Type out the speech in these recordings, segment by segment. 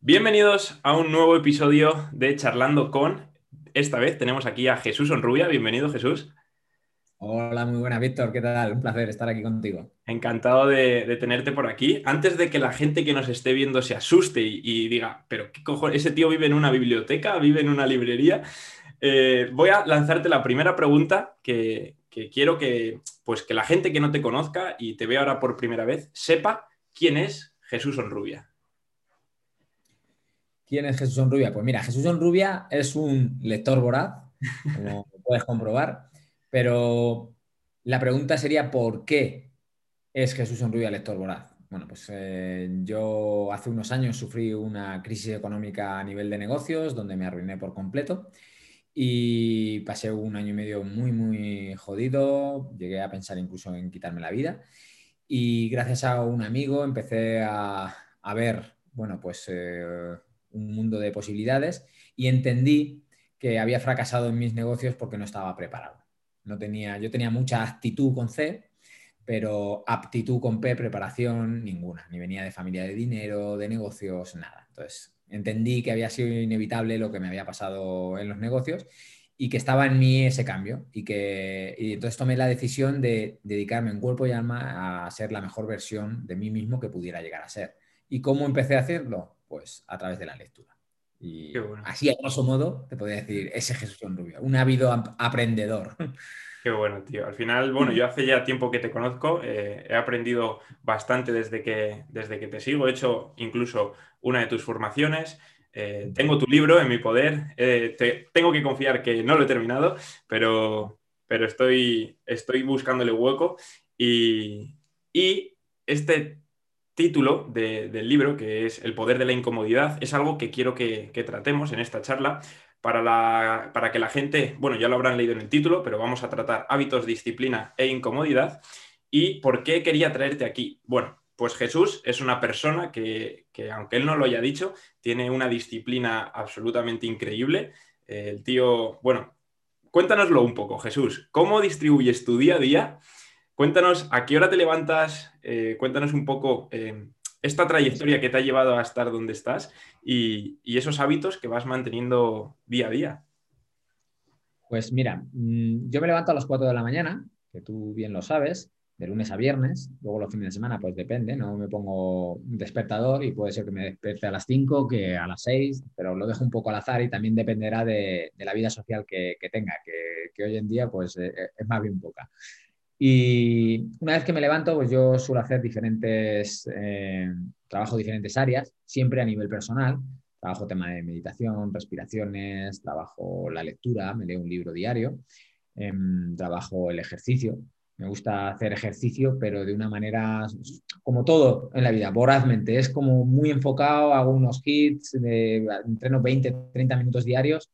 Bienvenidos a un nuevo episodio de Charlando con. Esta vez tenemos aquí a Jesús Onrubia. Bienvenido, Jesús. Hola, muy buena, Víctor. ¿Qué tal? Un placer estar aquí contigo. Encantado de, tenerte por aquí. Antes de que la gente que nos esté viendo se asuste y, diga, pero ¿qué cojones? ¿Ese tío vive en una biblioteca? ¿Vive en una librería? Eh, voy a lanzarte la primera pregunta que, quiero que, pues, que la gente que no te conozca y te vea ahora por primera vez sepa quién es Jesús Onrubia. ¿Quién es Jesús Onrubia? Pues mira, Jesús Onrubia es un lector voraz, como puedes comprobar, pero la pregunta sería ¿por qué es Jesús Onrubia lector voraz? Bueno, pues eh, yo hace unos años sufrí una crisis económica a nivel de negocios donde me arruiné por completo y pasé un año y medio muy, muy jodido, llegué a pensar incluso en quitarme la vida y gracias a un amigo empecé a, ver, bueno, pues... Eh, un mundo de posibilidades y entendí que había fracasado en mis negocios porque no estaba preparado. No tenía, yo tenía mucha actitud con C, pero aptitud con P, preparación ninguna. Ni venía de familia de dinero, de negocios, nada. Entonces entendí que había sido inevitable lo que me había pasado en los negocios y que estaba en mí ese cambio y que y entonces tomé la decisión de dedicarme en cuerpo y alma a ser la mejor versión de mí mismo que pudiera llegar a ser. ¿Y cómo empecé a hacerlo? Pues a través de la lectura. Y así, a grosso modo, te podría decir, ese Jesús Rubio, un ávido aprendedor. Qué bueno, tío. Al final, bueno, yo hace ya tiempo que te conozco, eh, he aprendido bastante desde que, desde que te sigo, he hecho incluso una de tus formaciones. Eh, tengo tu libro en mi poder, eh, tengo que confiar que no lo he terminado, pero, pero estoy, estoy buscándole hueco y, y este título del libro, que es El poder de la incomodidad, es algo que quiero que, tratemos en esta charla para, para, que la gente, bueno, ya lo habrán leído en el título, pero vamos a tratar hábitos, disciplina e incomodidad. ¿Y por qué quería traerte aquí? Bueno, pues Jesús es una persona que, aunque él no lo haya dicho, tiene una disciplina absolutamente increíble. El tío, bueno, cuéntanoslo un poco, Jesús. ¿Cómo distribuyes tu día a día? Cuéntanos a qué hora te levantas, eh, cuéntanos un poco eh, esta trayectoria que te ha llevado a estar donde estás y, esos hábitos que vas manteniendo día a día. Pues mira, mm, yo me levanto a las 4 de la mañana, que tú bien lo sabes, de lunes a viernes, luego los fines de semana, pues depende, no me pongo un despertador y puede ser que me despierte a las 5, que a las 6, pero lo dejo un poco al azar y también dependerá de, la vida social que, tenga, que, hoy en día pues eh, es más bien poca. Y una vez que me levanto, pues yo suelo hacer diferentes, eh, trabajo diferentes áreas, siempre a nivel personal. Trabajo tema de meditación, respiraciones, trabajo la lectura, me leo un libro diario, em, trabajo el ejercicio. Me gusta hacer ejercicio, pero de una manera, como todo en la vida, vorazmente. Es como muy enfocado, hago unos hits, de, entreno 20, 30 minutos diarios,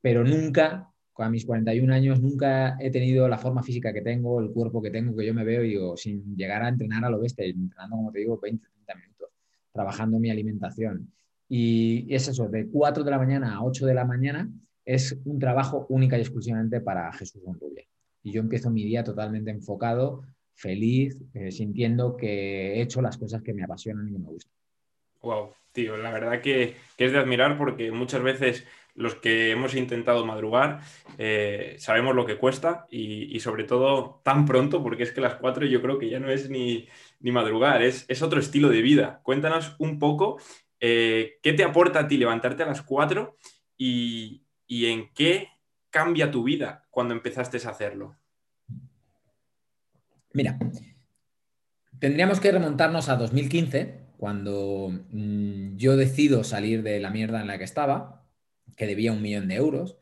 pero nunca a mis 41 años nunca he tenido la forma física que tengo, el cuerpo que tengo, que yo me veo y digo, sin llegar a entrenar a lo bestia, entrenando, como te digo, 20, 30 minutos, trabajando mi alimentación. Y es eso, de 4 de la mañana a 8 de la mañana es un trabajo única y exclusivamente para Jesús Monrubia. Y yo empiezo mi día totalmente enfocado, feliz, eh, sintiendo que he hecho las cosas que me apasionan y que me gustan. Wow, tío, la verdad que, que es de admirar porque muchas veces los que hemos intentado madrugar eh, sabemos lo que cuesta y, sobre todo tan pronto, porque es que las cuatro yo creo que ya no es ni, madrugar, es, es, otro estilo de vida. Cuéntanos un poco eh, qué te aporta a ti levantarte a las cuatro y, y en qué cambia tu vida cuando empezaste a hacerlo. Mira, tendríamos que remontarnos a 2015, cuando mm, yo decido salir de la mierda en la que estaba que debía un millón de euros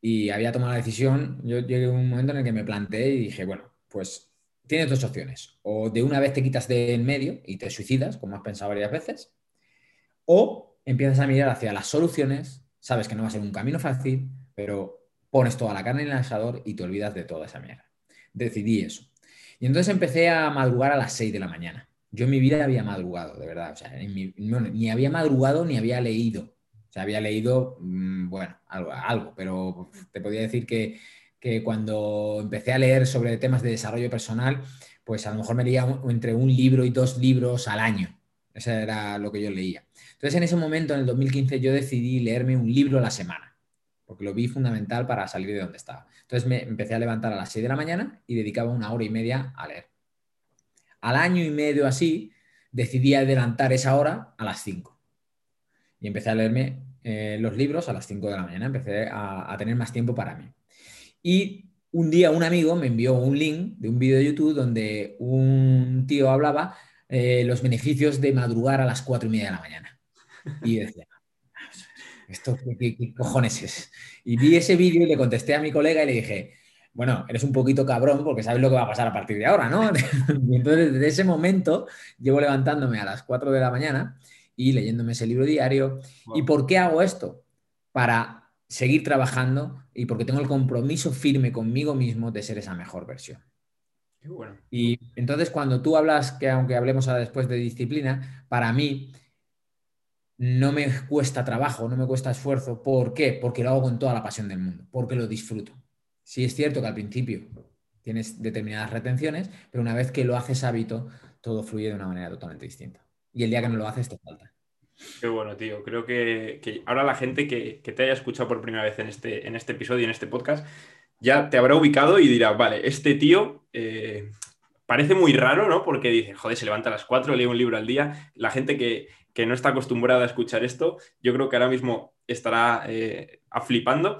y había tomado la decisión, yo llegué a un momento en el que me planteé y dije, bueno, pues tienes dos opciones. O de una vez te quitas de en medio y te suicidas, como has pensado varias veces, o empiezas a mirar hacia las soluciones, sabes que no va a ser un camino fácil, pero pones toda la carne en el asador y te olvidas de toda esa mierda. Decidí eso. Y entonces empecé a madrugar a las 6 de la mañana. Yo en mi vida había madrugado, de verdad. O sea, ni había madrugado ni había leído. Había leído, mm, bueno, algo, pero te podía decir que, cuando empecé a leer sobre temas de desarrollo personal, pues a lo mejor me leía entre un libro y dos libros al año. Eso era lo que yo leía. Entonces, en ese momento, en el 2015, yo decidí leerme un libro a la semana, porque lo vi fundamental para salir de donde estaba. Entonces, me empecé a levantar a las 6 de la mañana y dedicaba una hora y media a leer. Al año y medio así, decidí adelantar esa hora a las 5. Y empecé a leerme eh, los libros a las 5 de la mañana, empecé a, tener más tiempo para mí. Y un día un amigo me envió un link de un vídeo de YouTube donde un tío hablaba eh, los beneficios de madrugar a las 4 y media de la mañana. Y decía, ¿esto qué, cojones es? Y vi ese vídeo y le contesté a mi colega y le dije, bueno, eres un poquito cabrón porque sabes lo que va a pasar a partir de ahora, ¿no? y entonces desde ese momento llevo levantándome a las 4 de la mañana y leyéndome ese libro diario. ¿Y por qué hago esto? Para seguir trabajando y porque tengo el compromiso firme conmigo mismo de ser esa mejor versión. Y entonces cuando tú hablas, que aunque hablemos ahora después de disciplina, para mí no me cuesta trabajo, no me cuesta esfuerzo. ¿Por qué? Porque lo hago con toda la pasión del mundo, porque lo disfruto. Sí es cierto que al principio tienes determinadas retenciones, pero una vez que lo haces hábito, todo fluye de una manera totalmente distinta y el día que no lo haces te falta. Qué bueno, tío. Creo que, ahora la gente que, te haya escuchado por primera vez en este, en este episodio, en este podcast, ya te habrá ubicado y dirá, vale, este tío eh, parece muy raro, ¿no? Porque dice, joder, se levanta a las 4, lee un libro al día. La gente que, no está acostumbrada a escuchar esto, yo creo que ahora mismo estará eh, flipando.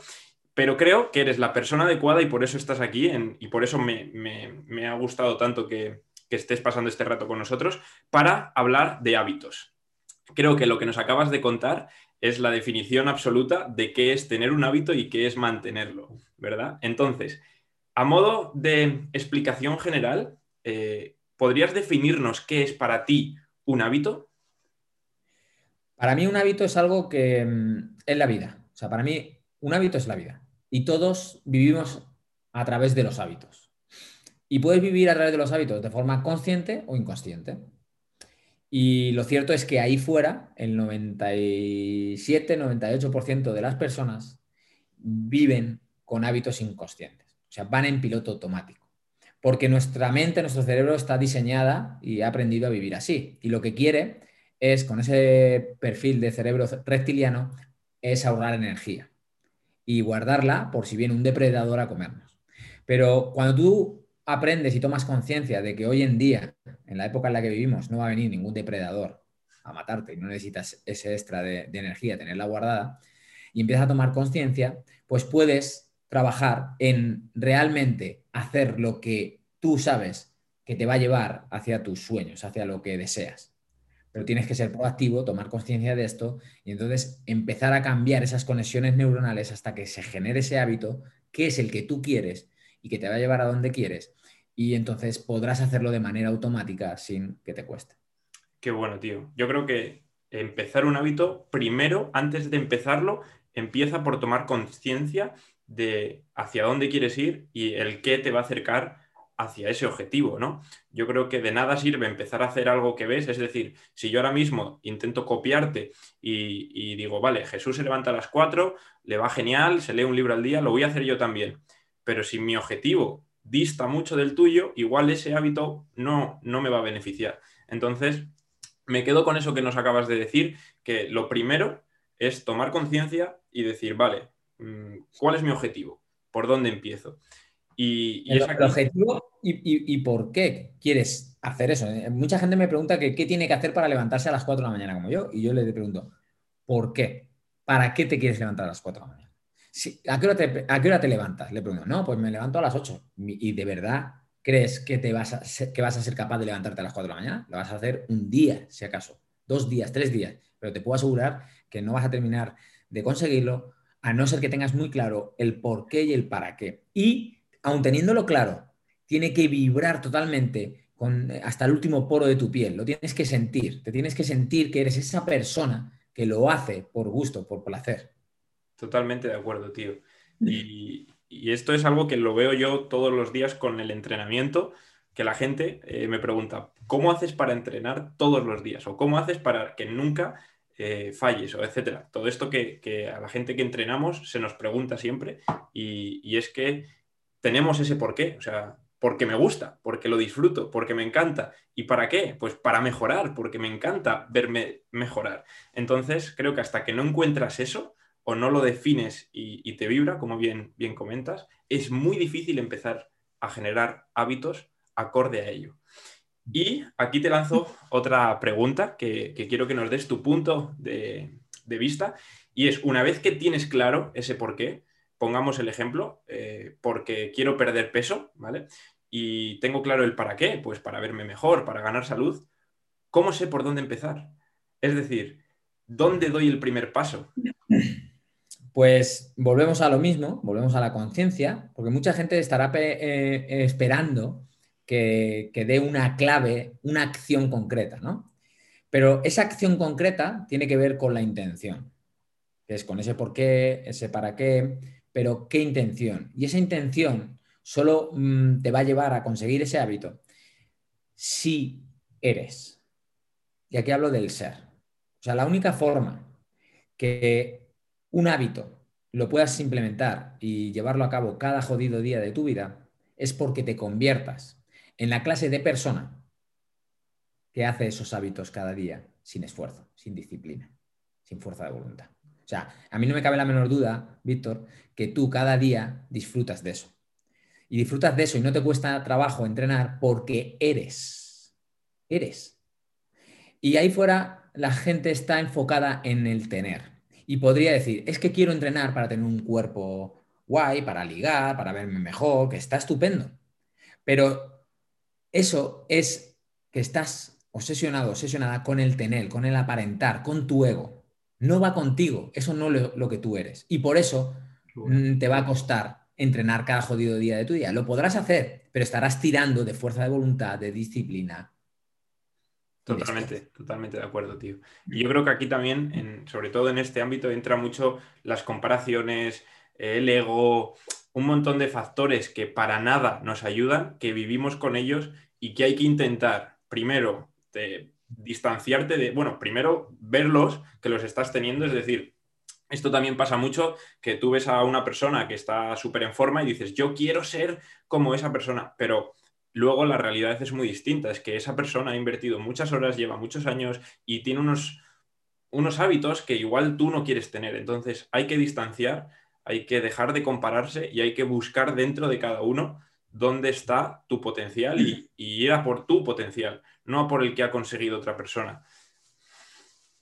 Pero creo que eres la persona adecuada y por eso estás aquí y por eso me ha gustado tanto que, que estés pasando este rato con nosotros para hablar de hábitos. Creo que lo que nos acabas de contar es la definición absoluta de qué es tener un hábito y qué es mantenerlo, ¿verdad? Entonces, a modo de explicación general, eh, ¿podrías definirnos qué es para ti un hábito? Para mí un hábito es algo que mm, es la vida. O sea, para mí un hábito es la vida. Y todos vivimos a través de los hábitos. Y puedes vivir a través de los hábitos de forma consciente o inconsciente. Y lo cierto es que ahí fuera, el 97-98% de las personas viven con hábitos inconscientes. O sea, van en piloto automático. Porque nuestra mente, nuestro cerebro está diseñada y ha aprendido a vivir así. Y lo que quiere es, con ese perfil de cerebro reptiliano, es ahorrar energía y guardarla por si viene un depredador a comernos. Pero cuando tú aprendes y tomas conciencia de que hoy en día, en la época en la que vivimos, no va a venir ningún depredador a matarte y no necesitas ese extra de, energía, tenerla guardada, y empiezas a tomar conciencia, pues puedes trabajar en realmente hacer lo que tú sabes que te va a llevar hacia tus sueños, hacia lo que deseas. Pero tienes que ser proactivo, tomar conciencia de esto y entonces empezar a cambiar esas conexiones neuronales hasta que se genere ese hábito que es el que tú quieres y que te va a llevar a donde quieres y entonces podrás hacerlo de manera automática sin que te cueste. Qué bueno, tío. Yo creo que empezar un hábito, primero, antes de empezarlo, empieza por tomar conciencia de hacia dónde quieres ir y el qué te va a acercar hacia ese objetivo, ¿no? Yo creo que de nada sirve empezar a hacer algo que ves, es decir, si yo ahora mismo intento copiarte y, digo, vale, Jesús se levanta a las 4, le va genial, se lee un libro al día, lo voy a hacer yo también. Pero si mi objetivo dista mucho del tuyo, igual ese hábito no, no me va a beneficiar. Entonces, me quedo con eso que nos acabas de decir, que lo primero es tomar conciencia y decir, vale, mm, ¿cuál es mi objetivo? ¿Por dónde empiezo? Y, el, objetivo y, por qué quieres hacer eso. Eh, mucha gente me pregunta que, qué tiene que hacer para levantarse a las 4 de la mañana como yo, y yo le pregunto, ¿por qué? ¿Para qué te quieres levantar a las 4 de la mañana? ¿A, qué hora te, levantas? Le pregunto, no, pues me levanto a las 8. ¿Y de verdad crees que, te vas a ser, capaz de levantarte a las 4 de la mañana? Lo vas a hacer un día, si acaso, dos días, tres días, pero te puedo asegurar que no vas a terminar de conseguirlo a no ser que tengas muy claro el por qué y el para qué. Y aun teniéndolo claro, tiene que vibrar totalmente con, hasta el último poro de tu piel. Lo tienes que sentir. Te tienes que sentir que eres esa persona que lo hace por gusto, por placer. Totalmente de acuerdo, tío. Y, esto es algo que lo veo yo todos los días con el entrenamiento, que la gente eh, me pregunta, ¿cómo haces para entrenar todos los días? ¿O cómo haces para que nunca eh, falles? O etcétera. Todo esto que, a la gente que entrenamos se nos pregunta siempre y, y es que tenemos ese porqué. O sea, porque me gusta, porque lo disfruto, porque me encanta. ¿Y para qué? Pues para mejorar, porque me encanta verme mejorar. Entonces, creo que hasta que no encuentras eso o no lo defines y, te vibra, como bien, comentas, es muy difícil empezar a generar hábitos acorde a ello. Y aquí te lanzo otra pregunta que, quiero que nos des tu punto de, vista. Y es, una vez que tienes claro ese por qué, pongamos el ejemplo, eh, porque quiero perder peso, ¿vale? Y tengo claro el para qué, pues para verme mejor, para ganar salud, ¿cómo sé por dónde empezar? Es decir, ¿dónde doy el primer paso? Pues volvemos a lo mismo, volvemos a la conciencia, porque mucha gente estará eh, esperando que, dé una clave, una acción concreta, ¿no? Pero esa acción concreta tiene que ver con la intención, que es con ese por qué, ese para qué, pero qué intención. Y esa intención solo mm, te va a llevar a conseguir ese hábito si eres. Y aquí hablo del ser. O sea, la única forma que un hábito lo puedas implementar y llevarlo a cabo cada jodido día de tu vida es porque te conviertas en la clase de persona que hace esos hábitos cada día sin esfuerzo, sin disciplina, sin fuerza de voluntad. O sea, a mí no me cabe la menor duda, Víctor, que tú cada día disfrutas de eso. Y disfrutas de eso y no te cuesta trabajo entrenar porque eres. Eres. Y ahí fuera la gente está enfocada en el tener. Y podría decir, es que quiero entrenar para tener un cuerpo guay, para ligar, para verme mejor, que está estupendo. Pero eso es que estás obsesionado, obsesionada con el tener, con el aparentar, con tu ego. No va contigo, eso no es lo que tú eres. Y por eso mm, te va a costar entrenar cada jodido día de tu día. Lo podrás hacer, pero estarás tirando de fuerza de voluntad, de disciplina. Totalmente, totalmente de acuerdo, tío. Y yo creo que aquí también, sobre todo en este ámbito, entra mucho las comparaciones, el ego, un montón de factores que para nada nos ayudan, que vivimos con ellos y que hay que intentar, primero, distanciarte de, bueno, primero verlos, que los estás teniendo, es decir, esto también pasa mucho, que tú ves a una persona que está súper en forma y dices, yo quiero ser como esa persona, pero luego la realidad es muy distinta, es que esa persona ha invertido muchas horas, lleva muchos años y tiene unos, unos hábitos que igual tú no quieres tener, entonces hay que distanciar hay que dejar de compararse y hay que buscar dentro de cada uno dónde está tu potencial y, ir a por tu potencial, no por el que ha conseguido otra persona.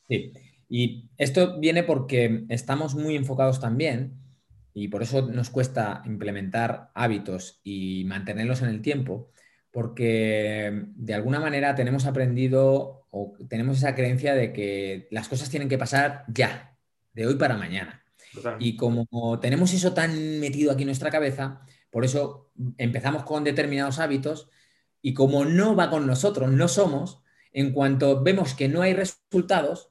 Sí, y esto viene porque estamos muy enfocados también y por eso nos cuesta implementar hábitos y mantenerlos en el tiempo, porque de alguna manera tenemos aprendido o tenemos esa creencia de que las cosas tienen que pasar ya, de hoy para mañana. Y como tenemos eso tan metido aquí en nuestra cabeza, por eso empezamos con determinados hábitos y como no va con nosotros, no somos, en cuanto vemos que no hay resultados,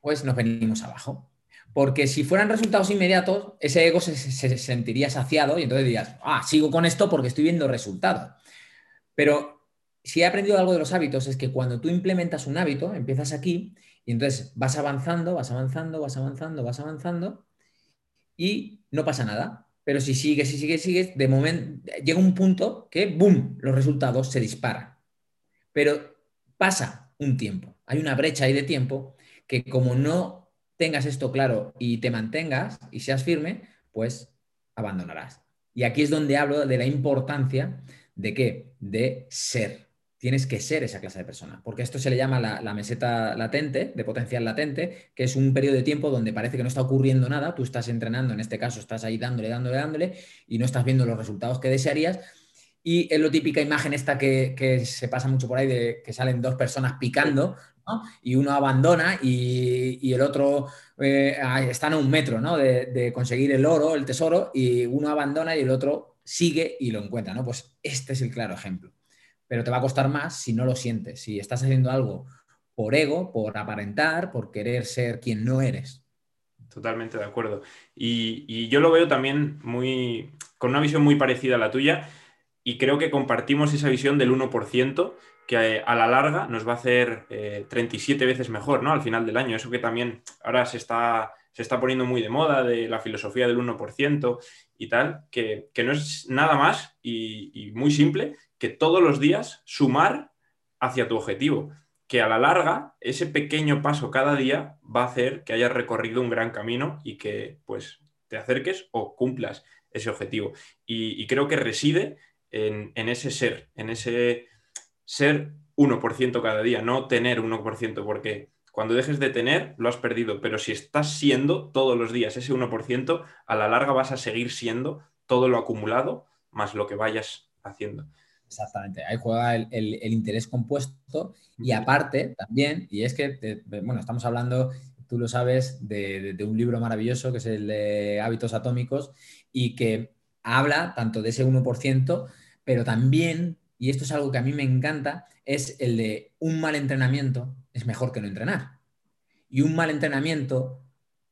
pues nos venimos abajo. Porque si fueran resultados inmediatos, ese ego se, sentiría saciado y entonces dirías, ah, sigo con esto porque estoy viendo resultados. Pero si he aprendido algo de los hábitos es que cuando tú implementas un hábito, empiezas aquí y entonces vas avanzando, vas avanzando, vas avanzando, vas avanzando y no pasa nada. Pero si sigues, si sigues, sigues, de momento llega un punto que, ¡boom!, los resultados se disparan. Pero pasa un tiempo. Hay una brecha ahí de tiempo que como no tengas esto claro y te mantengas y seas firme, pues abandonarás. Y aquí es donde hablo de la importancia de qué? De ser tienes que ser esa clase de persona, porque esto se le llama la, meseta latente, de potencial latente, que es un periodo de tiempo donde parece que no está ocurriendo nada, tú estás entrenando, en este caso estás ahí dándole, dándole, dándole, y no estás viendo los resultados que desearías. Y es lo típica imagen esta que, se pasa mucho por ahí, de que salen dos personas picando, y uno abandona y, el otro eh, están a un metro ¿no? de, de conseguir el oro, el tesoro, y uno abandona y el otro sigue y lo encuentra. ¿no? Pues este es el claro ejemplo pero te va a costar más si no lo sientes, si estás haciendo algo por ego, por aparentar, por querer ser quien no eres. Totalmente de acuerdo. Y, yo lo veo también muy, con una visión muy parecida a la tuya y creo que compartimos esa visión del 1% que a la larga nos va a hacer 37 eh, veces mejor, ¿no? Al final del año. Eso que también ahora se está, se está poniendo muy de moda de la filosofía del 1% y tal, que, no es nada más y, muy simple que todos los días sumar hacia tu objetivo, que a la larga ese pequeño paso cada día va a hacer que hayas recorrido un gran camino y que pues te acerques o cumplas ese objetivo. Y, creo que reside en, en, ese ser, en ese ser 1% cada día, no tener 1%, porque cuando dejes de tener, lo has perdido, pero si estás siendo todos los días ese 1%, a la larga vas a seguir siendo todo lo acumulado más lo que vayas haciendo. Exactamente, ahí juega el, interés compuesto. Y aparte también, y es que, bueno, estamos hablando, tú lo sabes, de, un libro maravilloso que es el de Hábitos Atómicos y que habla tanto de ese 1%, pero también, y esto es algo que a mí me encanta, es el de un mal entrenamiento es mejor que no entrenar. Y un mal entrenamiento,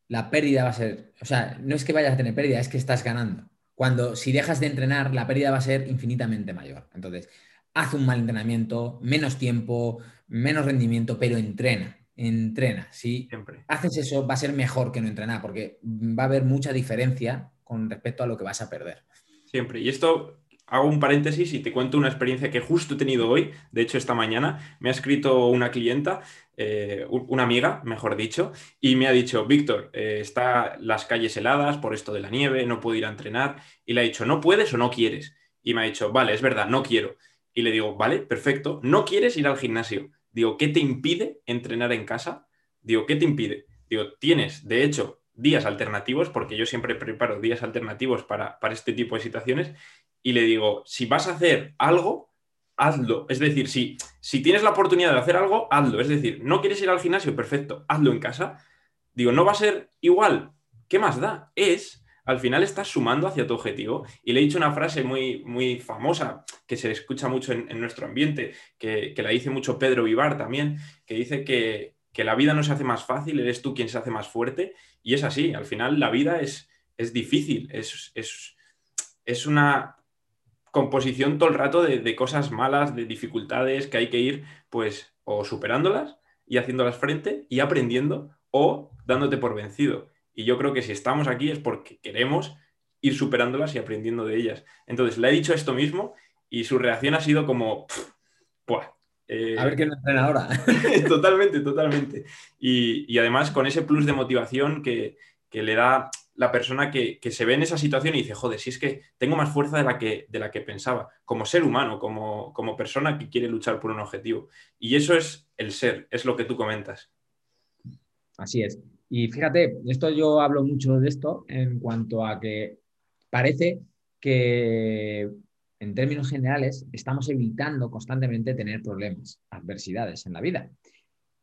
la pérdida va a ser, o sea, no es que vayas a tener pérdida, es que estás ganando. Cuando si dejas de entrenar, la pérdida va a ser infinitamente mayor. Entonces, haz un mal entrenamiento, menos tiempo, menos rendimiento, pero entrena, entrena. Si haces eso, va a ser mejor que no entrenar, porque va a haber mucha diferencia con respecto a lo que vas a perder. Siempre. Y esto hago un paréntesis y te cuento una experiencia que justo he tenido hoy, de hecho esta mañana, me ha escrito una clienta, eh, una amiga, mejor dicho, y me ha dicho, Víctor, eh, está las calles heladas por esto de la nieve, no puedo ir a entrenar, y le ha dicho, ¿no puedes o no quieres? Y me ha dicho, vale, es verdad, no quiero. Y le digo, vale, perfecto, no quieres ir al gimnasio. Digo, ¿qué te impide entrenar en casa? Digo, ¿qué te impide? Digo, tienes, de hecho, días alternativos, porque yo siempre preparo días alternativos para, para este tipo de situaciones, y le digo, si vas a hacer algo, hazlo. Es decir, si, si tienes la oportunidad de hacer algo, hazlo. Es decir, no quieres ir al gimnasio, perfecto, hazlo en casa. Digo, no va a ser igual. ¿Qué más da? Es, al final estás sumando hacia tu objetivo. Y le he dicho una frase muy, muy famosa que se escucha mucho en, nuestro ambiente, que, la dice mucho Pedro Vivar también, que dice que, la vida no se hace más fácil, eres tú quien se hace más fuerte. Y es así, al final la vida es, es difícil, es, es, es una composición todo el rato de, cosas malas, de dificultades que hay que ir, pues, o superándolas y haciéndolas frente y aprendiendo o dándote por vencido. Y yo creo que si estamos aquí es porque queremos ir superándolas y aprendiendo de ellas. Entonces, le he dicho esto mismo y su reacción ha sido como, eh, a ver qué nos traen ahora. totalmente, totalmente. Y, y, además con ese plus de motivación que, que le da la persona que, se ve en esa situación y dice, joder, si es que tengo más fuerza de la que, de la que pensaba, como ser humano, como, como persona que quiere luchar por un objetivo. Y eso es el ser, es lo que tú comentas. Así es. Y fíjate, esto yo hablo mucho de esto en cuanto a que parece que en términos generales estamos evitando constantemente tener problemas, adversidades en la vida.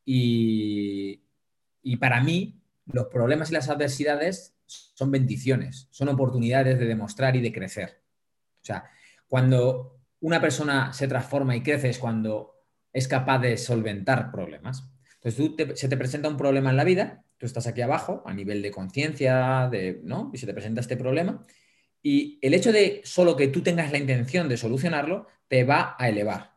Y, y para mí, los problemas y las adversidades son bendiciones, son oportunidades de demostrar y de crecer. O sea, cuando una persona se transforma y crece es cuando es capaz de solventar problemas. Entonces, se te presenta un problema en la vida, tú estás aquí abajo a nivel de conciencia, de, ¿no? Y se te presenta este problema. Y el hecho de solo que tú tengas la intención de solucionarlo te va a elevar.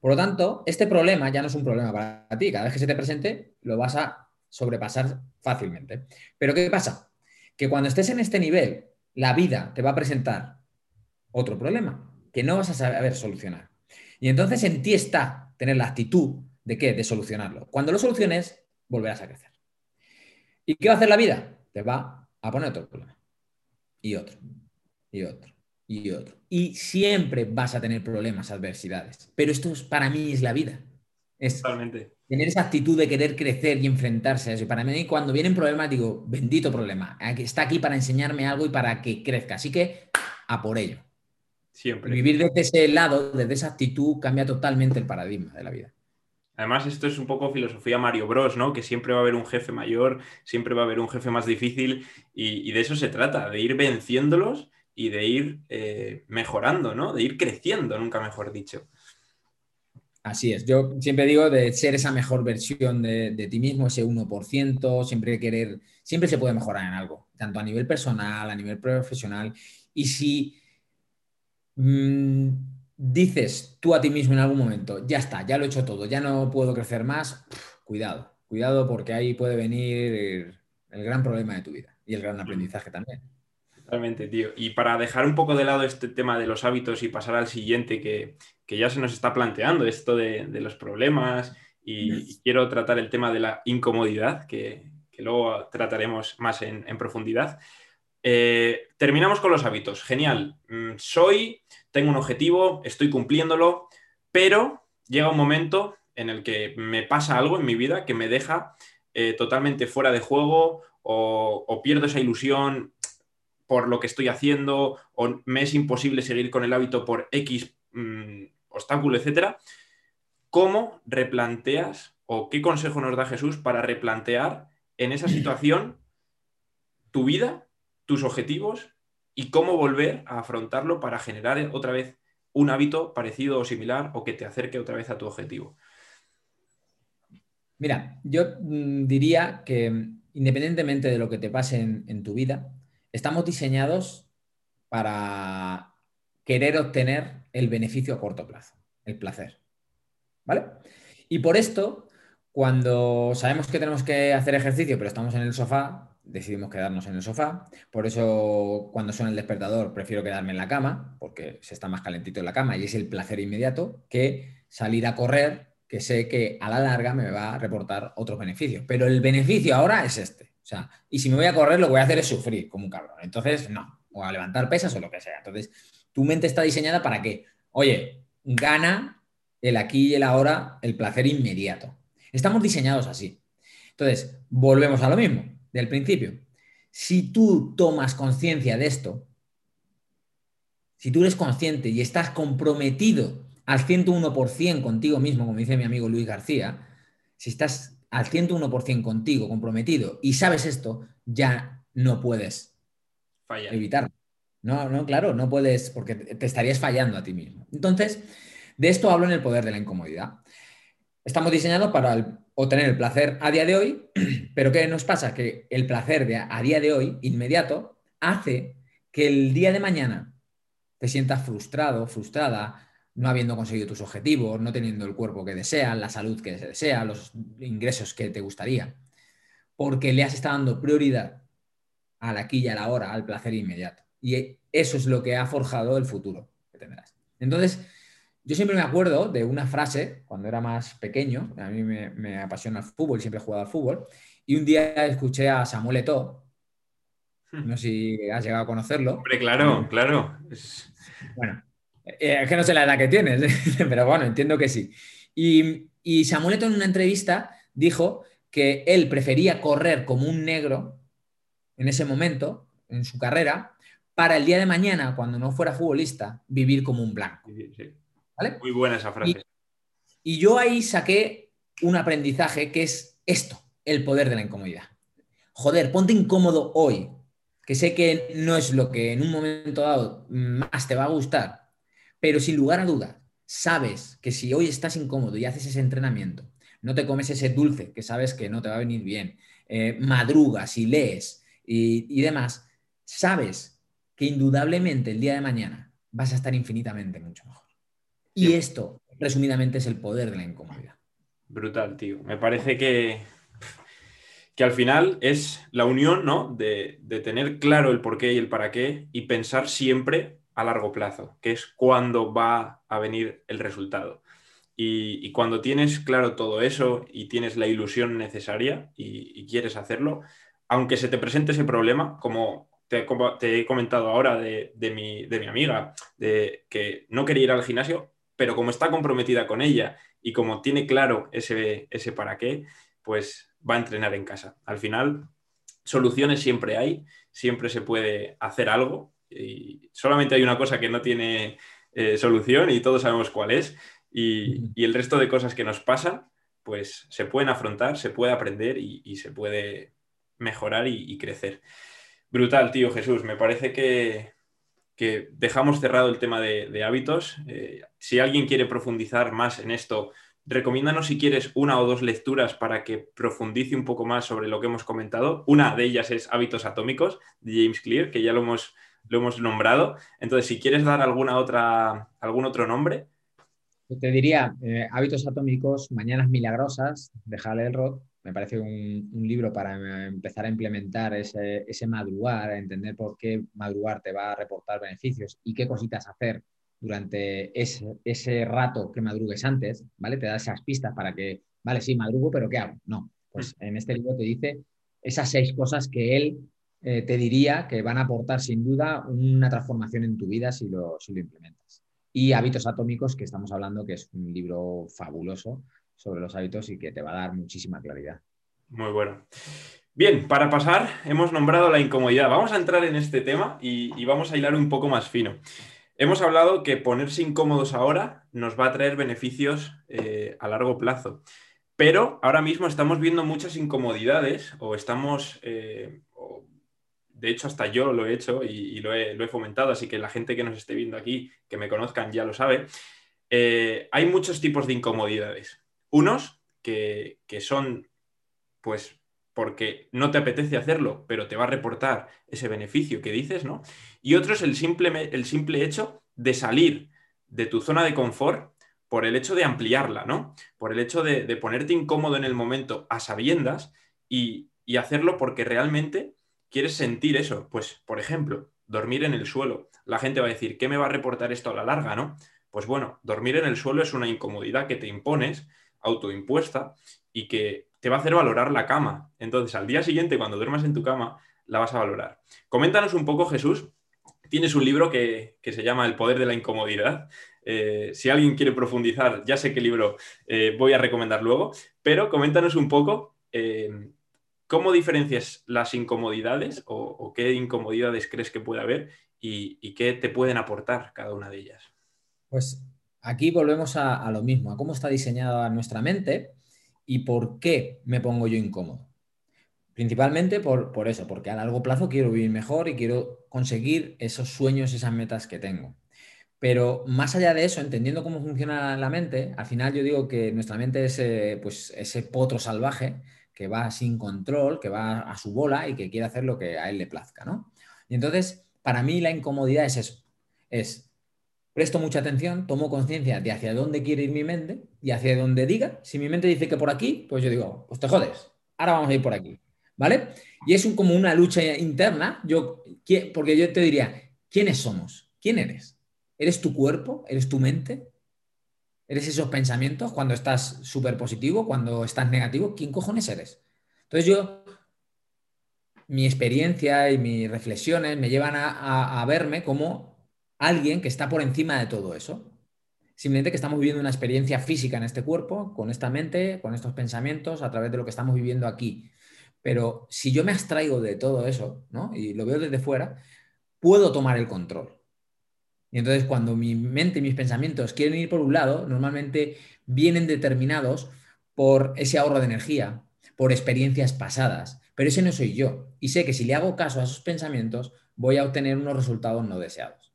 Por lo tanto, este problema ya no es un problema para ti. Cada vez que se te presente, lo vas a sobrepasar fácilmente. Pero ¿qué pasa? Que cuando estés en este nivel, la vida te va a presentar otro problema que no vas a saber solucionar. Y entonces en ti está tener la actitud de qué? De solucionarlo. Cuando lo soluciones, volverás a crecer. ¿Y qué va a hacer la vida? Te va a poner otro problema. Y otro. Y otro. Y otro. Y siempre vas a tener problemas, adversidades. Pero esto para mí es la vida. Es Totalmente tener esa actitud de querer crecer y enfrentarse a eso. Y para mí, cuando vienen problemas, digo, bendito problema, está aquí para enseñarme algo y para que crezca. Así que, a por ello. Siempre. vivir desde ese lado, desde esa actitud, cambia totalmente el paradigma de la vida. Además, esto es un poco filosofía Mario Bros, ¿no? Que siempre va a haber un jefe mayor, siempre va a haber un jefe más difícil y, de eso se trata, de ir venciéndolos y de ir eh, mejorando, ¿no? De ir creciendo, nunca mejor dicho. Así es, yo siempre digo de ser esa mejor versión de, ti mismo, ese 1%, siempre querer, siempre se puede mejorar en algo, tanto a nivel personal, a nivel profesional. Y si mm, dices tú a ti mismo en algún momento, ya está, ya lo he hecho todo, ya no puedo crecer más, cuidado, cuidado porque ahí puede venir el gran problema de tu vida y el gran aprendizaje también. Totalmente, tío. Y para dejar un poco de lado este tema de los hábitos y pasar al siguiente que, ya se nos está planteando, esto de, los problemas, y, quiero tratar el tema de la incomodidad, que, luego trataremos más en, profundidad. Eh, terminamos con los hábitos. Genial. Mm, soy, tengo un objetivo, estoy cumpliéndolo, pero llega un momento en el que me pasa algo en mi vida que me deja eh, totalmente fuera de juego o, pierdo esa ilusión por lo que estoy haciendo o me es imposible seguir con el hábito por X mm, obstáculo, etcétera. ¿Cómo replanteas o qué consejo nos da Jesús para replantear en esa situación tu vida, tus objetivos y cómo volver a afrontarlo para generar otra vez un hábito parecido o similar o que te acerque otra vez a tu objetivo? Mira, yo mm, diría que mm, independientemente de lo que te pase en, tu vida, estamos diseñados para querer obtener el beneficio a corto plazo, el placer. ¿Vale? Y por esto, cuando sabemos que tenemos que hacer ejercicio, pero estamos en el sofá, decidimos quedarnos en el sofá. Por eso, cuando suena el despertador, prefiero quedarme en la cama, porque se está más calentito en la cama y es el placer inmediato, que salir a correr que sé que a la larga me va a reportar otros beneficios. Pero el beneficio ahora es este. O sea, y si me voy a correr, lo que voy a hacer es sufrir como un cabrón. Entonces, no, o a levantar pesas o lo que sea. Entonces, tu mente está diseñada para que, oye, gana el aquí y el ahora, el placer inmediato. Estamos diseñados así. Entonces, volvemos a lo mismo, del principio. Si tú tomas conciencia de esto, si tú eres consciente y estás comprometido al 101% contigo mismo, como dice mi amigo Luis García, si estás al 101% contigo, comprometido, y sabes esto, ya no puedes evitarlo. No, no, claro, no puedes, porque te estarías fallando a ti mismo. Entonces, de esto hablo en el poder de la incomodidad. Estamos diseñados para obtener el placer a día de hoy, pero ¿qué nos pasa? Que el placer de a día de hoy, inmediato, hace que el día de mañana te sientas frustrado, frustrada, no habiendo conseguido tus objetivos, no teniendo el cuerpo que deseas, la salud que se desea, los ingresos que te gustaría, porque le has estado dando prioridad a la aquí y a la hora, al placer inmediato. Y eso es lo que ha forjado el futuro que tendrás. Entonces, yo siempre me acuerdo de una frase cuando era más pequeño, a mí me, apasiona el fútbol, siempre he jugado al fútbol, y un día escuché a Samuel Eto'o, hmm. no sé si has llegado a conocerlo. Hombre, claro, claro. Bueno, eh, es que no sé la edad que tienes, pero bueno, entiendo que sí. Y, y Samuel en una entrevista dijo que él prefería correr como un negro en ese momento, en su carrera, para el día de mañana, cuando no fuera futbolista, vivir como un blanco. Muy buena esa frase. y yo ahí saqué un aprendizaje que es esto, el poder de la incomodidad. Joder, ponte incómodo hoy, que sé que no es lo que en un momento dado más te va a gustar, pero sin lugar a dudas, sabes que si hoy estás incómodo y haces ese entrenamiento, no te comes ese dulce que sabes que no te va a venir bien, eh, madrugas y lees y, demás, sabes que indudablemente el día de mañana vas a estar infinitamente mucho mejor. Y esto, resumidamente, es el poder de la incomodidad. Brutal, tío. Me parece que, que al final es la unión, ¿no? De, de tener claro el por qué y el para qué y pensar siempre a largo plazo, que es cuando va a venir el resultado. Y, cuando tienes claro todo eso y tienes la ilusión necesaria y, quieres hacerlo, aunque se te presente ese problema, como te, he comentado ahora de, mi, de, mi, amiga, de que no quería ir al gimnasio, pero como está comprometida con ella y como tiene claro ese, ese para qué, pues va a entrenar en casa. Al final, soluciones siempre hay, siempre se puede hacer algo y solamente hay una cosa que no tiene eh, solución y todos sabemos cuál es. Y, el resto de cosas que nos pasan, pues se pueden afrontar, se puede aprender y, se puede mejorar y, crecer. Brutal, tío Jesús. Me parece que, dejamos cerrado el tema de, hábitos. Eh, si alguien quiere profundizar más en esto, recomiéndanos si quieres una o dos lecturas para que profundice un poco más sobre lo que hemos comentado. Una de ellas es Hábitos Atómicos de James Clear, que ya lo hemos lo hemos nombrado. Entonces, si quieres dar alguna otra, algún otro nombre. Te diría eh, Hábitos Atómicos, Mañanas Milagrosas de Hal Elrod, me parece un, libro para empezar a implementar ese, ese, madrugar, a entender por qué madrugar te va a reportar beneficios y qué cositas hacer durante ese, ese rato que madrugues antes, ¿vale? Te da esas pistas para que, vale, sí, madrugo, pero ¿qué hago? No, pues mm. en este libro te dice esas seis cosas que él eh, te diría que van a aportar sin duda una transformación en tu vida si lo, implementas. Y Hábitos Atómicos, que estamos hablando, que es un libro fabuloso sobre los hábitos y que te va a dar muchísima claridad. Muy bueno. Bien, para pasar, hemos nombrado la incomodidad. Vamos a entrar en este tema y, vamos a hilar un poco más fino. Hemos hablado que ponerse incómodos ahora nos va a traer beneficios eh, a largo plazo, pero ahora mismo estamos viendo muchas incomodidades o estamos, eh, de hecho hasta yo lo he hecho y, lo, he, fomentado, así que la gente que nos esté viendo aquí, que me conozcan ya lo sabe, eh, hay muchos tipos de incomodidades. Unos que, son, pues, porque no te apetece hacerlo, pero te va a reportar ese beneficio que dices, ¿no? Y otro es el simple, el simple hecho de salir de tu zona de confort por el hecho de ampliarla, ¿no? Por el hecho de, ponerte incómodo en el momento a sabiendas y, y, hacerlo porque realmente quieres sentir eso. Pues, por ejemplo, dormir en el suelo. La gente va a decir, ¿qué me va a reportar esto a la larga, no? Pues bueno, dormir en el suelo es una incomodidad que te impones autoimpuesta y que te va a hacer valorar la cama. Entonces, al día siguiente, cuando duermas en tu cama, la vas a valorar. Coméntanos un poco, Jesús. Tienes un libro que, se llama El poder de la incomodidad. Eh, si alguien quiere profundizar, ya sé qué libro eh, voy a recomendar luego, pero coméntanos un poco eh, cómo diferencias las incomodidades o, qué incomodidades crees que puede haber y, qué te pueden aportar cada una de ellas. Pues aquí volvemos a, lo mismo, a cómo está diseñada nuestra mente y por qué me pongo yo incómodo. Principalmente por, por, eso, porque a largo plazo quiero vivir mejor y quiero conseguir esos sueños, esas metas que tengo. Pero más allá de eso, entendiendo cómo funciona la mente, al final yo digo que nuestra mente es eh, pues, ese potro salvaje que va sin control, que va a su bola y que quiere hacer lo que a él le plazca, ¿no? Y entonces, para mí la incomodidad es eso, es presto mucha atención, tomo conciencia de hacia dónde quiere ir mi mente y hacia dónde diga. Si mi mente dice que por aquí, pues yo digo, pues te jodes, ahora vamos a ir por aquí. ¿Vale? Y es como una lucha interna, yo, porque yo te diría, ¿quiénes somos? ¿Quién eres? ¿Eres tu cuerpo? ¿Eres tu mente? ¿Eres esos pensamientos cuando estás súper positivo, cuando estás negativo? ¿Quién cojones eres? Entonces yo, mi experiencia y mis reflexiones me llevan a, verme como alguien que está por encima de todo eso. Simplemente que estamos viviendo una experiencia física en este cuerpo, con esta mente, con estos pensamientos, a través de lo que estamos viviendo aquí. Pero si yo me abstraigo de todo eso, ¿no? Y lo veo desde fuera, puedo tomar el control. Y entonces cuando mi mente y mis pensamientos quieren ir por un lado, normalmente vienen determinados por ese ahorro de energía, por experiencias pasadas. Pero ese no soy yo. Y sé que si le hago caso a esos pensamientos, voy a obtener unos resultados no deseados.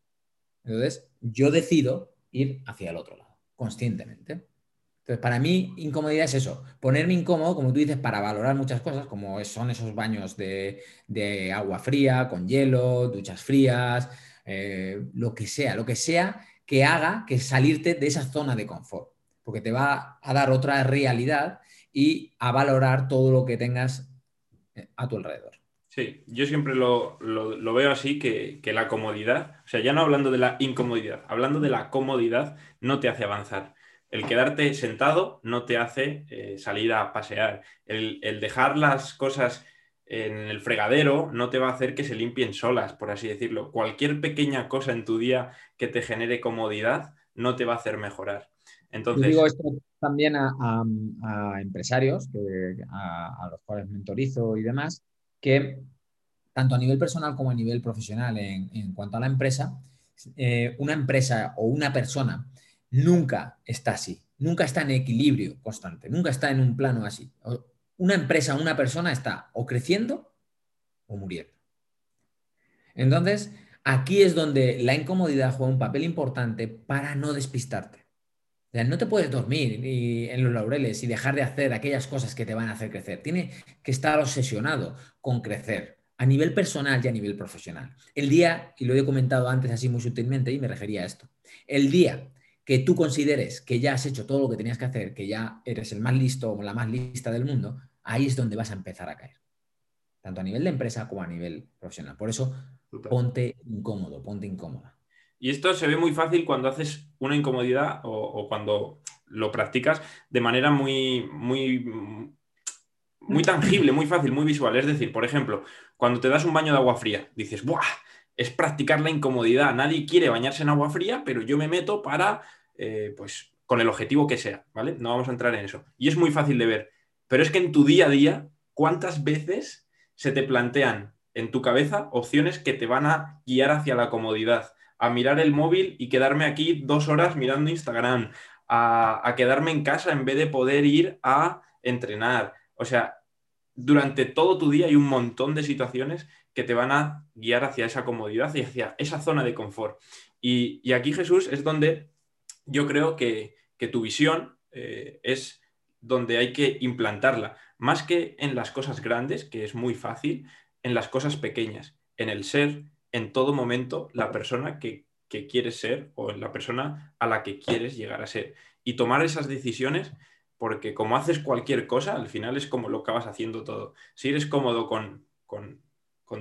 Entonces, yo decido ir hacia el otro lado, conscientemente. Entonces, para mí, incomodidad es eso, ponerme incómodo, como tú dices, para valorar muchas cosas, como son esos baños de, agua fría, con hielo, duchas frías, eh, lo que sea, lo que sea que haga que salirte de esa zona de confort, porque te va a dar otra realidad y a valorar todo lo que tengas eh, a tu alrededor. Sí, yo siempre lo, veo así, que, la comodidad, o sea, ya no hablando de la incomodidad, hablando de la comodidad, no te hace avanzar. El quedarte sentado no te hace eh, salir a pasear. El, dejar las cosas en el fregadero no te va a hacer que se limpien solas, por así decirlo. Cualquier pequeña cosa en tu día que te genere comodidad no te va a hacer mejorar. Entonces... digo esto también a, empresarios a, a los cuales mentorizo y demás, que tanto a nivel personal como a nivel profesional en, cuanto a la empresa, eh, una empresa o una persona nunca está así, nunca está en equilibrio constante, nunca está en un plano así. Una empresa, una persona está o creciendo o muriendo. Entonces, aquí es donde la incomodidad juega un papel importante para no despistarte no te puedes dormir en los laureles y dejar de hacer aquellas cosas que te van a hacer crecer. Tiene que estar obsesionado con crecer a nivel personal y a nivel profesional. El día, y lo he comentado antes así muy sutilmente y me refería a esto, el día que tú consideres que ya has hecho todo lo que tenías que hacer, que ya eres el más listo o la más lista del mundo, ahí es donde vas a empezar a caer. Tanto a nivel de empresa como a nivel profesional. Por eso, ponte incómodo, ponte incómoda. Y esto se ve muy fácil cuando haces una incomodidad o, cuando lo practicas de manera muy, muy, muy tangible, muy fácil, muy visual. Es decir, por ejemplo, cuando te das un baño de agua fría, dices, ¡buah! Es practicar la incomodidad. Nadie quiere bañarse en agua fría, pero yo me meto para, eh, pues, con el objetivo que sea, ¿vale? No vamos a entrar en eso. Y es muy fácil de ver. Pero es que en tu día a día, ¿cuántas veces se te plantean en tu cabeza opciones que te van a guiar hacia la comodidad? A mirar el móvil y quedarme aquí dos horas mirando Instagram, a, quedarme en casa en vez de poder ir a entrenar. O sea, durante todo tu día hay un montón de situaciones que te van a guiar hacia esa comodidad y hacia esa zona de confort. Y, aquí, Jesús, es donde yo creo que, tu visión eh, es donde hay que implantarla, más que en las cosas grandes, que es muy fácil, en las cosas pequeñas, en el ser en todo momento la persona que, que quieres ser o en la persona a la que quieres llegar a ser. Y tomar esas decisiones porque como haces cualquier cosa, al final es como lo acabas haciendo todo. Si eres cómodo con,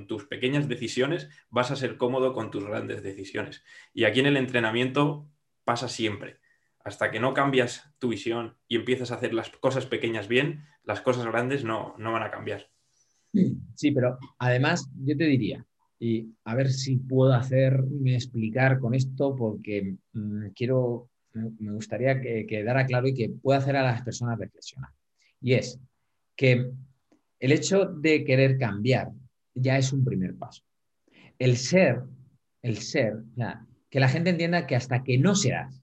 tus pequeñas decisiones, vas a ser cómodo con tus grandes decisiones. Y aquí en el entrenamiento pasa siempre. Hasta que no cambias tu visión y empiezas a hacer las cosas pequeñas bien, las cosas grandes no, no van a cambiar. Sí, pero además yo te diría, y a ver si puedo hacerme explicar con esto, porque mm, quiero me gustaría que quedara claro y que pueda hacer a las personas reflexionar. Y es que el hecho de querer cambiar ya es un primer paso. El ser, el ser, que la gente entienda que hasta que no seas,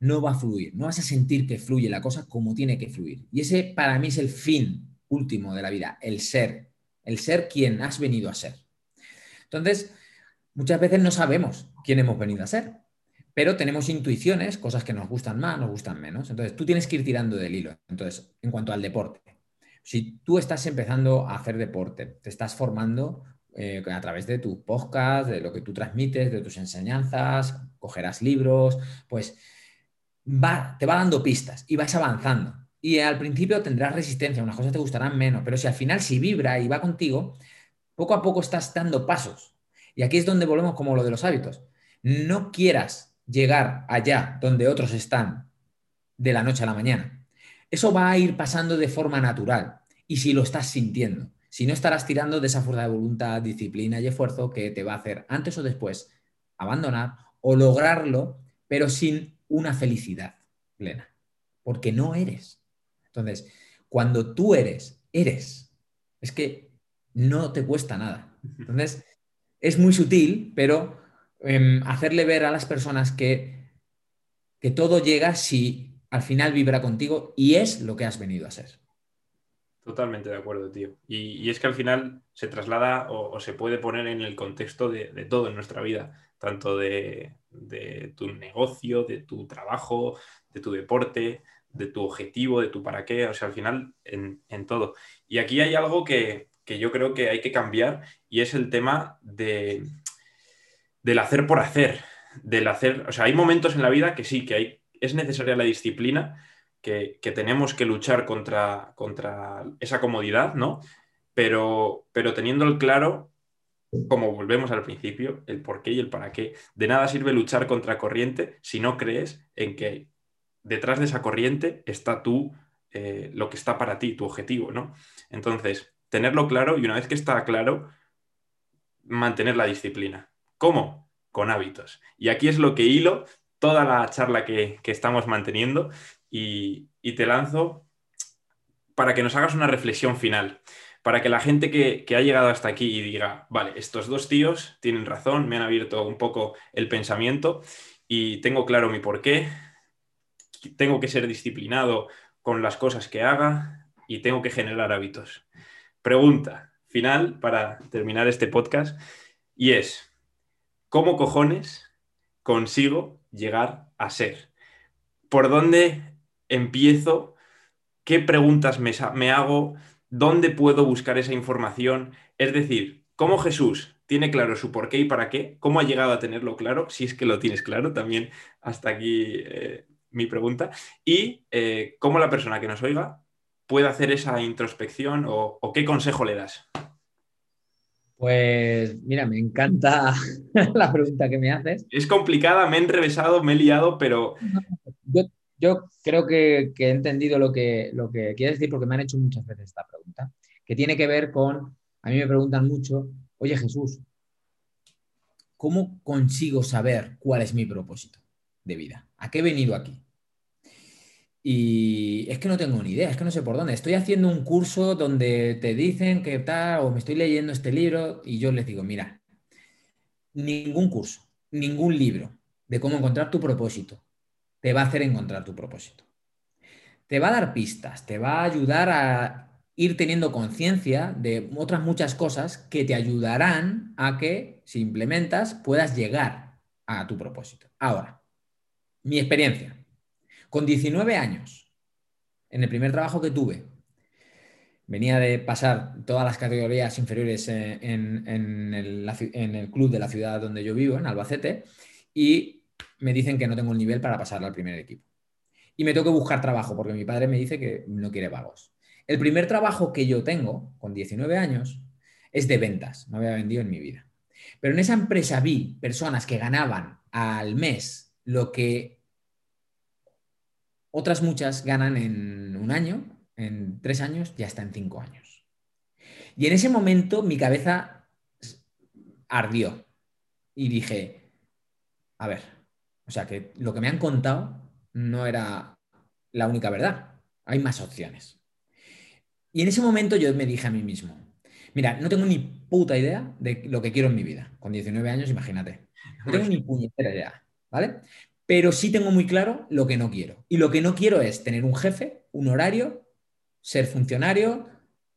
no va a fluir, no vas a sentir que fluye la cosa como tiene que fluir. Y ese para mí es el fin último de la vida, el ser, el ser quien has venido a ser. Entonces, muchas veces no sabemos quién hemos venido a ser pero tenemos intuiciones, cosas que nos gustan más, nos gustan menos. Entonces, tú tienes que ir tirando del hilo. Entonces, en cuanto al deporte, si tú estás empezando a hacer deporte, te estás formando eh, a través de tu podcast, de lo que tú transmites, de tus enseñanzas, cogerás libros, pues va, te va dando pistas y vas avanzando. Y al principio tendrás resistencia, unas cosas te gustarán menos, pero si al final si vibra y va contigo, poco a poco estás dando pasos. Y aquí es donde volvemos como lo de los hábitos. No quieras llegar allá donde otros están de la noche a la mañana. Eso va a ir pasando de forma natural y si lo estás sintiendo, si no estarás tirando de esa fuerza de voluntad, disciplina y esfuerzo que te va a hacer antes o después abandonar o lograrlo, pero sin una felicidad plena, porque no eres. Entonces, cuando tú eres, eres. Es que no te cuesta nada. Entonces, es muy sutil, pero Em, hacerle ver a las personas que, que todo llega si al final vibra contigo y es lo que has venido a ser. Totalmente de acuerdo, tío. Y, es que al final se traslada o, se puede poner en el contexto de, todo en nuestra vida, tanto de, tu negocio, de tu trabajo, de tu deporte, de tu objetivo, de tu para qué, o sea, al final en, todo. Y aquí hay algo que, que, yo creo que hay que cambiar y es el tema de, del hacer por hacer, del hacer, o sea, hay momentos en la vida que sí, que hay, es necesaria la disciplina, que, tenemos que luchar contra, contra esa comodidad, ¿no? Pero, pero teniendo el claro, como volvemos al principio, el por qué y el para qué. De nada sirve luchar contra corriente si no crees en que detrás de esa corriente está tú, eh, lo que está para ti, tu objetivo, ¿no? Entonces, tenerlo claro y una vez que está claro, mantener la disciplina. ¿Cómo? Con hábitos. Y aquí es lo que hilo toda la charla que, estamos manteniendo y, te lanzo para que nos hagas una reflexión final, para que la gente que, ha llegado hasta aquí y diga, vale, estos dos tíos tienen razón, me han abierto un poco el pensamiento y tengo claro mi porqué, tengo que ser disciplinado con las cosas que haga y tengo que generar hábitos. Pregunta final para terminar este podcast y es, ¿cómo cojones consigo llegar a ser? ¿Por dónde empiezo? ¿Qué preguntas me, hago? ¿Dónde puedo buscar esa información? Es decir, ¿cómo Jesús tiene claro su por qué y para qué? ¿Cómo ha llegado a tenerlo claro? Si es que lo tienes claro, también hasta aquí eh, mi pregunta. Y eh, cómo la persona que nos oiga puede hacer esa introspección o, qué consejo le das? Pues mira, me encanta la pregunta que me haces. Es complicada, me he enrevesado, me he liado, pero... Yo, creo que, he entendido lo que, lo que quieres decir porque me han hecho muchas veces esta pregunta, que tiene que ver con, a mí me preguntan mucho, oye Jesús, ¿cómo consigo saber cuál es mi propósito de vida? ¿A qué he venido aquí? Y es que no tengo ni idea, es que no sé por dónde. Estoy haciendo un curso donde te dicen que tal, o me estoy leyendo este libro y yo les digo, mira, ningún curso, ningún libro de cómo encontrar tu propósito te va a hacer encontrar tu propósito. Te va a dar pistas, te va a ayudar a ir teniendo conciencia de otras muchas cosas que te ayudarán a que, si implementas, puedas llegar a tu propósito. Ahora, mi experiencia. Con 19 años, en el primer trabajo que tuve, venía de pasar todas las categorías inferiores en, el, club de la ciudad donde yo vivo, en Albacete, y me dicen que no tengo el nivel para pasar al primer equipo. Y me tengo que buscar trabajo, porque mi padre me dice que no quiere vagos. El primer trabajo que yo tengo, con 19 años, es de ventas. No había vendido en mi vida. Pero en esa empresa vi personas que ganaban al mes lo que otras muchas ganan en un año, en tres años y hasta en cinco años. Y en ese momento mi cabeza ardió y dije, a ver, o sea que lo que me han contado no era la única verdad, hay más opciones. Y en ese momento yo me dije a mí mismo, mira, no tengo ni puta idea de lo que quiero en mi vida. Con 19 años, imagínate. No tengo ni puñetera idea, ¿vale? pero sí tengo muy claro lo que no quiero. Y lo que no quiero es tener un jefe, un horario, ser funcionario,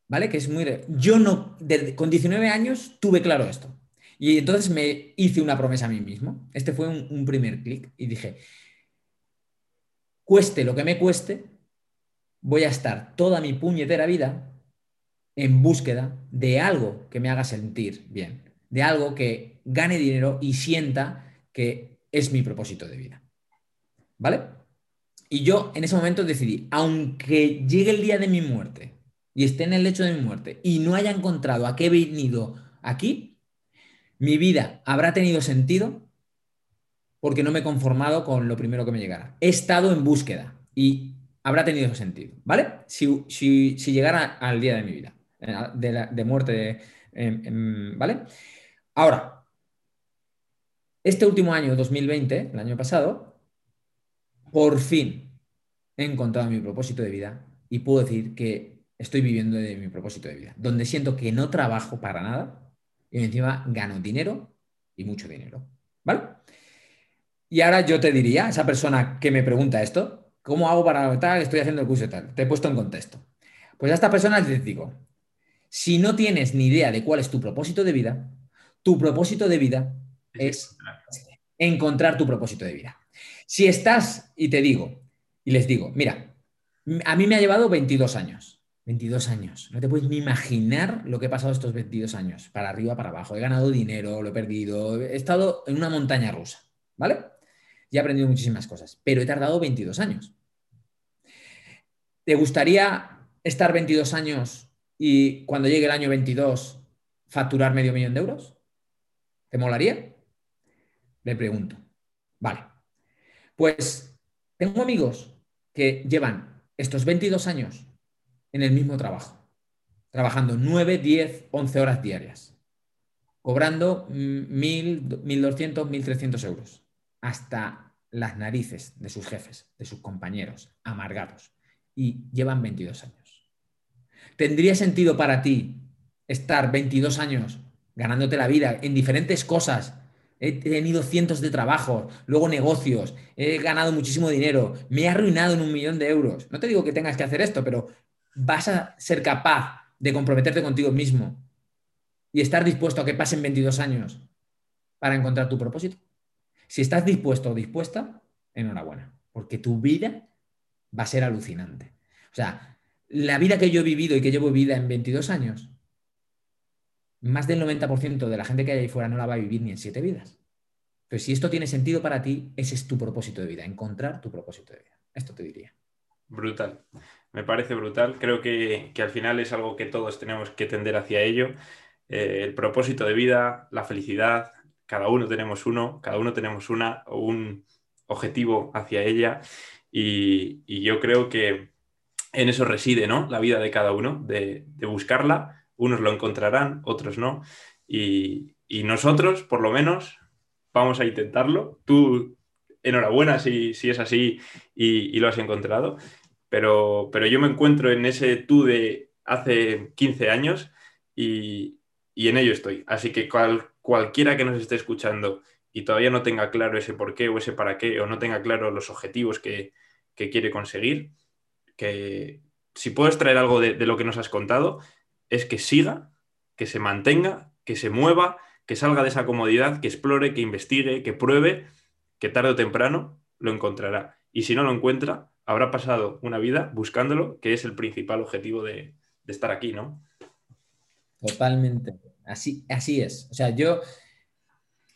¿vale? Que es muy... Yo no, con 19 años tuve claro esto. Y entonces me hice una promesa a mí mismo. Este fue un, primer clic y dije, cueste lo que me cueste, voy a estar toda mi puñetera vida en búsqueda de algo que me haga sentir bien, de algo que gane dinero y sienta que es mi propósito de vida. ¿Vale? Y yo en ese momento decidí, aunque llegue el día de mi muerte y esté en el lecho de mi muerte y no haya encontrado a qué he venido aquí, mi vida habrá tenido sentido porque no me he conformado con lo primero que me llegara. He estado en búsqueda y habrá tenido sentido, ¿vale? Si, llegara al día de mi vida, eh, de, muerte, em, em, ¿vale? Ahora, este último año, 2020, el año pasado, por fin he encontrado mi propósito de vida y puedo decir que estoy viviendo de mi propósito de vida, donde siento que no trabajo para nada y encima gano dinero y mucho dinero. ¿Vale? Y ahora yo te diría, esa persona que me pregunta esto, ¿cómo hago para tal? Estoy haciendo el curso y tal. Te he puesto en contexto. Pues a esta persona les digo, si no tienes ni idea de cuál es tu propósito de vida, tu propósito de vida es encontrar tu propósito de vida. Si estás, y te digo, y les digo, mira, a mí me ha llevado 22 años. 22 años. No te puedes ni imaginar lo que he pasado estos 22 años. Para arriba, para abajo. He ganado dinero, lo he perdido. He estado en una montaña rusa. ¿Vale? Y he aprendido muchísimas cosas. Pero he tardado 22 años. ¿Te gustaría estar 22 años y cuando llegue el año 22 facturar medio millón de euros? ¿Te molaría? Le pregunto. Vale. Pues tengo amigos que llevan estos 22 años en el mismo trabajo, trabajando 9, 10, 11 horas diarias, cobrando 1.200, 1.300 euros, hasta las narices de sus jefes, de sus compañeros, amargados, y llevan 22 años. ¿Tendría sentido para ti estar 22 años ganándote la vida en diferentes cosas he tenido cientos de trabajos, luego negocios, he ganado muchísimo dinero, me he arruinado en un millón de euros. No te digo que tengas que hacer esto, pero vas a ser capaz de comprometerte contigo mismo y estar dispuesto a que pasen 22 años para encontrar tu propósito. Si estás dispuesto o dispuesta, enhorabuena, porque tu vida va a ser alucinante. O sea, la vida que yo he vivido y que llevo vida en 22 años más del 90% de la gente que hay ahí fuera no la va a vivir ni en siete vidas. Entonces, si esto tiene sentido para ti, ese es tu propósito de vida, encontrar tu propósito de vida. Esto te diría. Brutal. Me parece brutal. Creo que, al final es algo que todos tenemos que tender hacia ello. Eh, el propósito de vida, la felicidad, cada uno tenemos uno, cada uno tenemos una o un objetivo hacia ella. Y, yo creo que en eso reside ¿no? la vida de cada uno, de, buscarla. Unos lo encontrarán, otros no. Y, nosotros, por lo menos, vamos a intentarlo. Tú, enhorabuena si, si es así y, lo has encontrado. Pero, pero yo me encuentro en ese tú de hace 15 años y, en ello estoy. Así que cualquiera que nos esté escuchando y todavía no tenga claro ese por qué o ese para qué, o no tenga claro los objetivos que, quiere conseguir, que si puedes traer algo de, lo que nos has contado, es que siga, que se mantenga, que se mueva, que salga de esa comodidad, que explore, que investigue, que pruebe, que tarde o temprano lo encontrará. Y si no lo encuentra, habrá pasado una vida buscándolo, que es el principal objetivo de, estar aquí, ¿no? Totalmente. Así, así es. O sea, yo,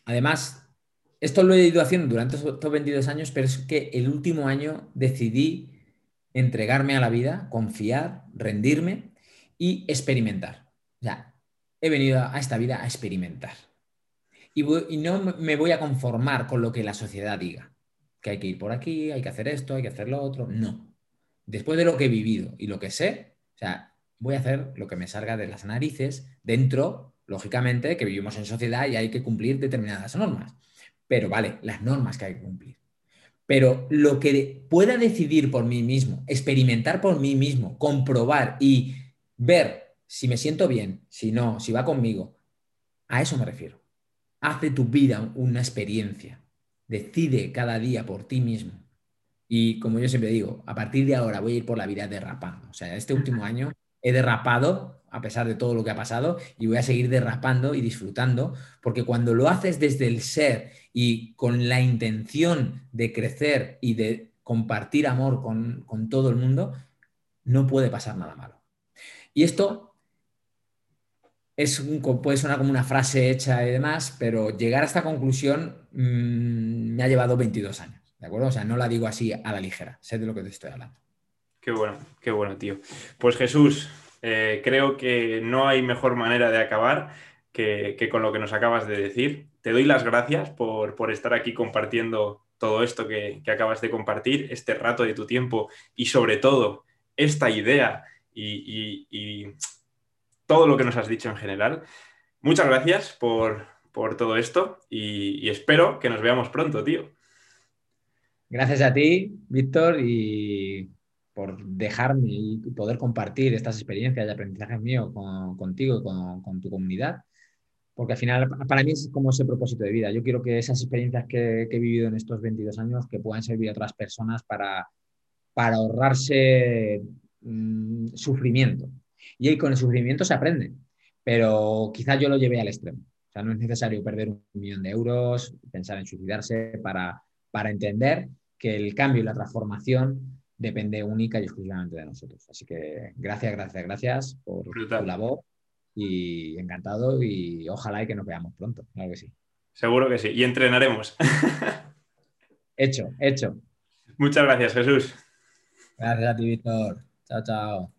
además, esto lo he ido haciendo durante estos 22 años, pero es que el último año decidí entregarme a la vida, confiar, rendirme y experimentar. O sea, he venido a esta vida a experimentar. Y, no me voy a conformar con lo que la sociedad diga. Que hay que ir por aquí, hay que hacer esto, hay que hacer lo otro. No. Después de lo que he vivido y lo que sé, o sea, voy a hacer lo que me salga de las narices dentro, lógicamente, que vivimos en sociedad y hay que cumplir determinadas normas. Pero vale, las normas que hay que cumplir. Pero lo que pueda decidir por mí mismo, experimentar por mí mismo, comprobar y ver si me siento bien, si no, si va conmigo, a eso me refiero. Hace tu vida una experiencia. Decide cada día por ti mismo. Y como yo siempre digo, a partir de ahora voy a ir por la vida derrapando. O sea, este último año he derrapado a pesar de todo lo que ha pasado y voy a seguir derrapando y disfrutando, porque cuando lo haces desde el ser y con la intención de crecer y de compartir amor con, todo el mundo, no puede pasar nada malo. Y esto es puede sonar como una frase hecha y demás, pero llegar a esta conclusión mm, me ha llevado 22 años, ¿de acuerdo? O sea, no la digo así a la ligera, sé de lo que te estoy hablando. Qué bueno, qué bueno, tío. Pues Jesús, eh, creo que no hay mejor manera de acabar que, con lo que nos acabas de decir. Te doy las gracias por, estar aquí compartiendo todo esto que, acabas de compartir, este rato de tu tiempo y sobre todo esta idea y, todo lo que nos has dicho en general. Muchas gracias por, por todo esto y espero que nos veamos pronto, tío. Gracias a ti, Víctor, y por dejarme y poder compartir estas experiencias de aprendizaje mío contigo y con, tu comunidad, porque al final para mí es como ese propósito de vida. Yo quiero que esas experiencias que, he vivido en estos 22 años que puedan servir a otras personas para, para ahorrarse mm, sufrimiento. Y ahí con el sufrimiento se aprende, pero quizás yo lo llevé al extremo. O sea, no es necesario perder un millón de euros, pensar en suicidarse para, para entender que el cambio y la transformación depende única y exclusivamente de nosotros. Así que gracias, gracias, gracias por tu labor y encantado y ojalá y que nos veamos pronto, claro que sí. Seguro que sí, y entrenaremos. hecho, hecho. Muchas gracias, Jesús. Gracias a ti, Víctor. Chao, chao.